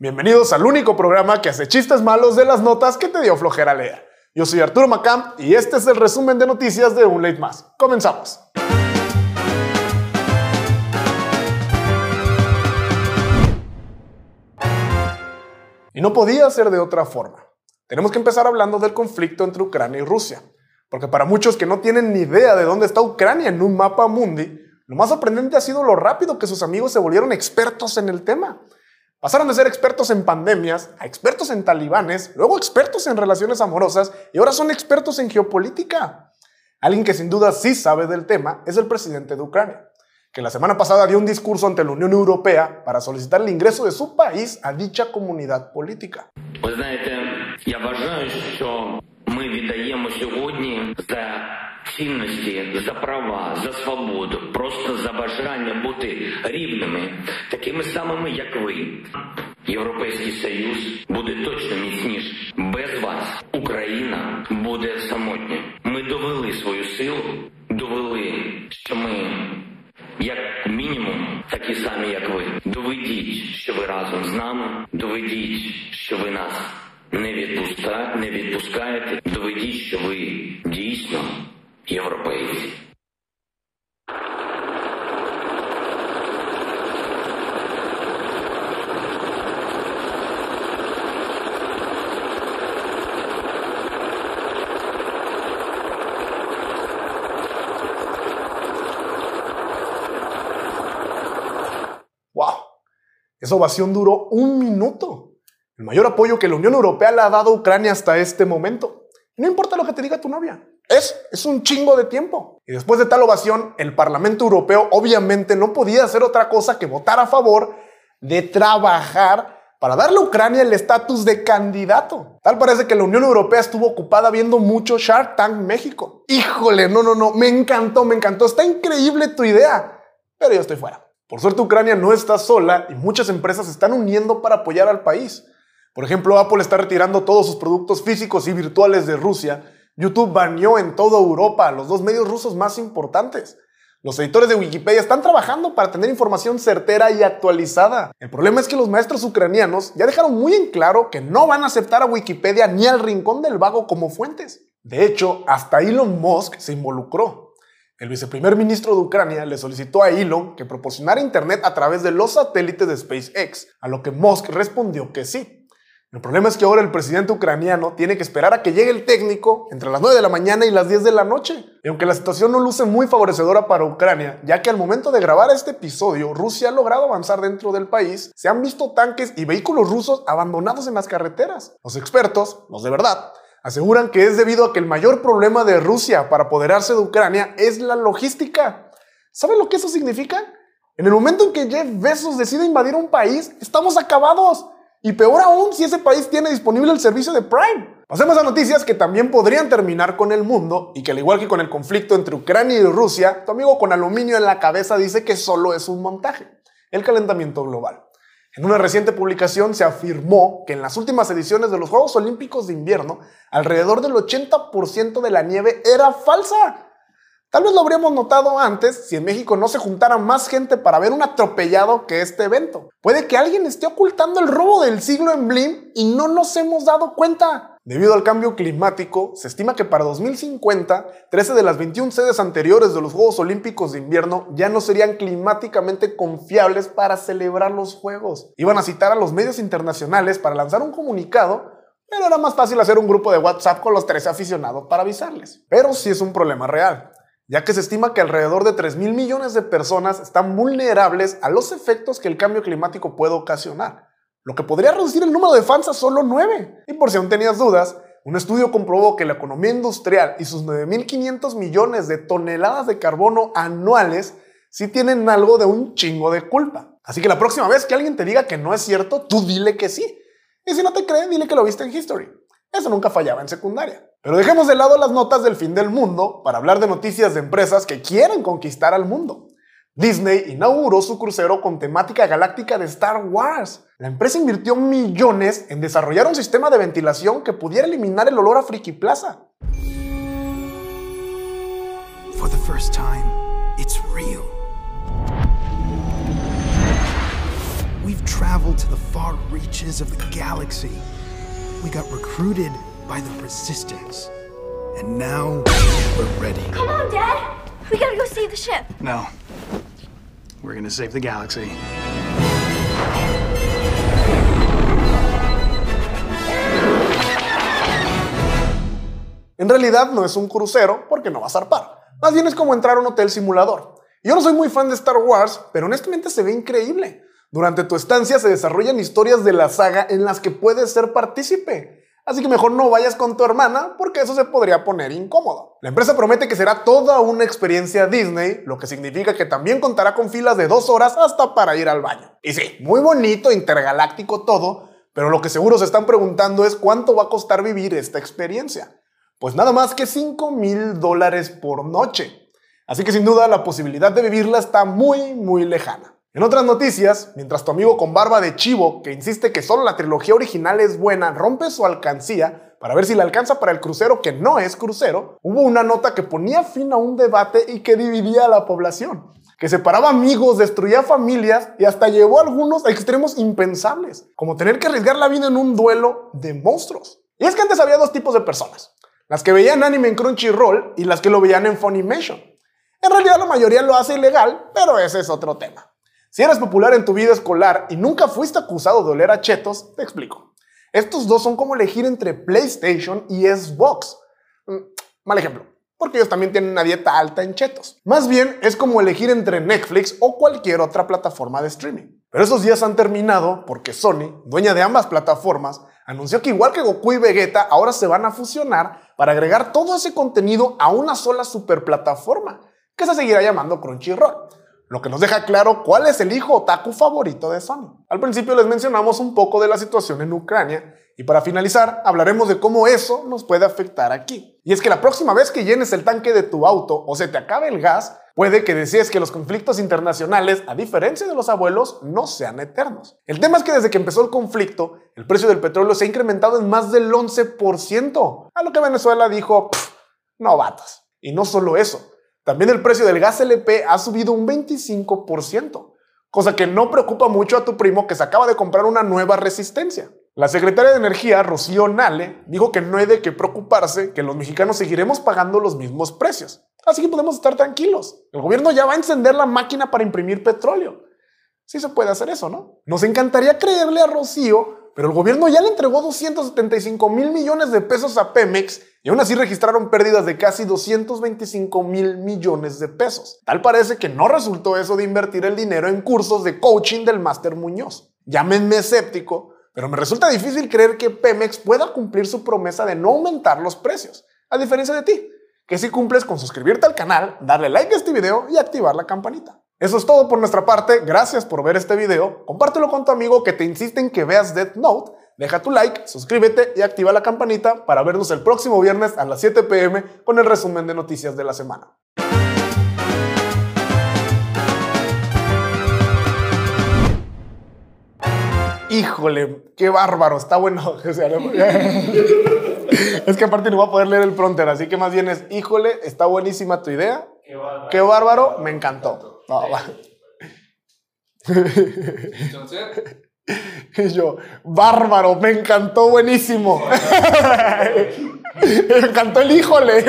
Bienvenidos al único programa que hace chistes malos de las notas que te dio flojera leer. Yo soy Arturo Macam y este es el resumen de noticias de Un Late Más. Comenzamos. Y no podía ser de otra forma. Tenemos que empezar hablando del conflicto entre Ucrania y Rusia. Porque para muchos que no tienen ni idea de dónde está Ucrania en un mapa mundi, lo más sorprendente ha sido lo rápido que sus amigos se volvieron expertos en el tema. Pasaron de ser expertos en pandemias a expertos en talibanes, luego expertos en relaciones amorosas y ahora son expertos en geopolítica. Alguien que sin duda sí sabe del tema es el presidente de Ucrania, que la semana pasada dio un discurso ante la Unión Europea para solicitar el ingreso de su país a dicha comunidad política. Цінності, за права, за свободу, просто за бажання бути рівними, такими самими, як ви. Європейський Союз буде точно міцніш. Без вас Україна буде самотня. Ми довели свою силу, Esa ovación duró un minuto. El mayor apoyo que la Unión Europea le ha dado a Ucrania hasta este momento. No importa lo que te diga tu novia. Es, es un chingo de tiempo. Y después de tal ovación, el Parlamento Europeo obviamente no podía hacer otra cosa que votar a favor de trabajar para darle a Ucrania el estatus de candidato. Tal parece que la Unión Europea estuvo ocupada viendo mucho Shark Tank México. Híjole, no, no, no, me encantó, me encantó. Está increíble tu idea. Pero yo estoy fuera. Por suerte Ucrania no está sola y muchas empresas se están uniendo para apoyar al país. Por ejemplo, Apple está retirando todos sus productos físicos y virtuales de Rusia. YouTube baneó en toda Europa a los dos medios rusos más importantes. Los editores de Wikipedia están trabajando para tener información certera y actualizada. El problema es que los maestros ucranianos ya dejaron muy en claro que no van a aceptar a Wikipedia ni al rincón del vago como fuentes. De hecho, hasta Elon Musk se involucró. El viceprimer ministro de Ucrania le solicitó a Elon que proporcionara internet a través de los satélites de SpaceX, a lo que Musk respondió que sí. El problema es que ahora el presidente ucraniano tiene que esperar a que llegue el técnico entre las 9 de la mañana y las 10 de la noche. Y aunque la situación no luce muy favorecedora para Ucrania, ya que al momento de grabar este episodio Rusia ha logrado avanzar dentro del país, se han visto tanques y vehículos rusos abandonados en las carreteras. Los expertos, los de verdad, aseguran que es debido a que el mayor problema de Rusia para apoderarse de Ucrania es la logística. ¿Saben lo que eso significa? En el momento en que Jeff Bezos decide invadir un país, estamos acabados. Y peor aún si ese país tiene disponible el servicio de Prime. Pasemos a noticias que también podrían terminar con el mundo y que al igual que con el conflicto entre Ucrania y Rusia, tu amigo con aluminio en la cabeza dice que solo es un montaje, el calentamiento global. En una reciente publicación se afirmó que en las últimas ediciones de los Juegos Olímpicos de Invierno, alrededor del 80% de la nieve era falsa. Tal vez lo habríamos notado antes si en México no se juntara más gente para ver un atropellado que este evento. Puede que alguien esté ocultando el robo del siglo en Blim y no nos hemos dado cuenta. Debido al cambio climático, se estima que para 2050, 13 de las 21 sedes anteriores de los Juegos Olímpicos de Invierno ya no serían climáticamente confiables para celebrar los Juegos. Iban a citar a los medios internacionales para lanzar un comunicado pero era más fácil hacer un grupo de WhatsApp con los 13 aficionados para avisarles. Pero sí es un problema real ya que se estima que alrededor de 3 mil millones de personas están vulnerables a los efectos que el cambio climático puede ocasionar, lo que podría reducir el número de fans a solo 9. Y por si aún tenías dudas, un estudio comprobó que la economía industrial y sus 9.500 millones de toneladas de carbono anuales sí tienen algo de un chingo de culpa. Así que la próxima vez que alguien te diga que no es cierto, tú dile que sí. Y si no te cree, dile que lo viste en History. Eso nunca fallaba en secundaria. Pero dejemos de lado las notas del fin del mundo para hablar de noticias de empresas que quieren conquistar al mundo. Disney inauguró su crucero con temática galáctica de Star Wars. La empresa invirtió millones en desarrollar un sistema de ventilación que pudiera eliminar el olor a Friki Plaza. For the first time, it's real. We've We've traveled to the far reaches of the galaxy. We got recruited by the Resistance. And now we're ready. Come on, Dad. We gotta go save the ship. No. We're gonna save the galaxy. En realidad no es un crucero porque no va a zarpar. Más bien es como entrar a un hotel simulador. Yo no soy muy fan de Star Wars, pero honestamente se ve increíble. Durante tu estancia se desarrollan historias de la saga en las que puedes ser partícipe. Así que mejor no vayas con tu hermana porque eso se podría poner incómodo. La empresa promete que será toda una experiencia Disney, lo que significa que también contará con filas de dos horas hasta para ir al baño. Y sí, muy bonito, intergaláctico todo, pero lo que seguro se están preguntando es cuánto va a costar vivir esta experiencia. Pues nada más que 5 mil dólares por noche. Así que sin duda la posibilidad de vivirla está muy, muy lejana. En otras noticias, mientras tu amigo con barba de chivo, que insiste que solo la trilogía original es buena, rompe su alcancía para ver si le alcanza para el crucero que no es crucero, hubo una nota que ponía fin a un debate y que dividía a la población, que separaba amigos, destruía familias y hasta llevó a algunos a extremos impensables, como tener que arriesgar la vida en un duelo de monstruos. Y es que antes había dos tipos de personas. Las que veían anime en Crunchyroll y las que lo veían en Funimation. En realidad la mayoría lo hace ilegal, pero ese es otro tema. Si eres popular en tu vida escolar y nunca fuiste acusado de oler a chetos, te explico. Estos dos son como elegir entre PlayStation y Xbox. Mm, mal ejemplo, porque ellos también tienen una dieta alta en chetos. Más bien es como elegir entre Netflix o cualquier otra plataforma de streaming. Pero esos días han terminado porque Sony, dueña de ambas plataformas, anunció que igual que Goku y Vegeta, ahora se van a fusionar para agregar todo ese contenido a una sola superplataforma, que se seguirá llamando Crunchyroll. Lo que nos deja claro cuál es el hijo otaku favorito de Sony. Al principio les mencionamos un poco de la situación en Ucrania y para finalizar hablaremos de cómo eso nos puede afectar aquí. Y es que la próxima vez que llenes el tanque de tu auto o se te acabe el gas, puede que desees que los conflictos internacionales, a diferencia de los abuelos, no sean eternos. El tema es que desde que empezó el conflicto, el precio del petróleo se ha incrementado en más del 11%, a lo que Venezuela dijo, no batas. Y no solo eso, también el precio del gas LP ha subido un 25%, cosa que no preocupa mucho a tu primo que se acaba de comprar una nueva resistencia. La secretaria de Energía, Rocío Nale, dijo que no hay de qué preocuparse, que los mexicanos seguiremos pagando los mismos precios. Así que podemos estar tranquilos. El gobierno ya va a encender la máquina para imprimir petróleo. Sí se puede hacer eso, ¿no? Nos encantaría creerle a Rocío pero el gobierno ya le entregó 275 mil millones de pesos a Pemex y aún así registraron pérdidas de casi 225 mil millones de pesos. Tal parece que no resultó eso de invertir el dinero en cursos de coaching del Máster Muñoz. Llámenme escéptico, pero me resulta difícil creer que Pemex pueda cumplir su promesa de no aumentar los precios, a diferencia de ti, que si cumples con suscribirte al canal, darle like a este video y activar la campanita. Eso es todo por nuestra parte, gracias por ver este video, compártelo con tu amigo que te insiste en que veas Death Note, deja tu like, suscríbete y activa la campanita para vernos el próximo viernes a las 7 pm con el resumen de noticias de la semana. Híjole, qué bárbaro, está bueno. es que aparte no voy a poder leer el pronter, así que más bien es, híjole, está buenísima tu idea. Qué bárbaro, me encantó. No. Y yo, bárbaro, me encantó, buenísimo. me encantó el híjole.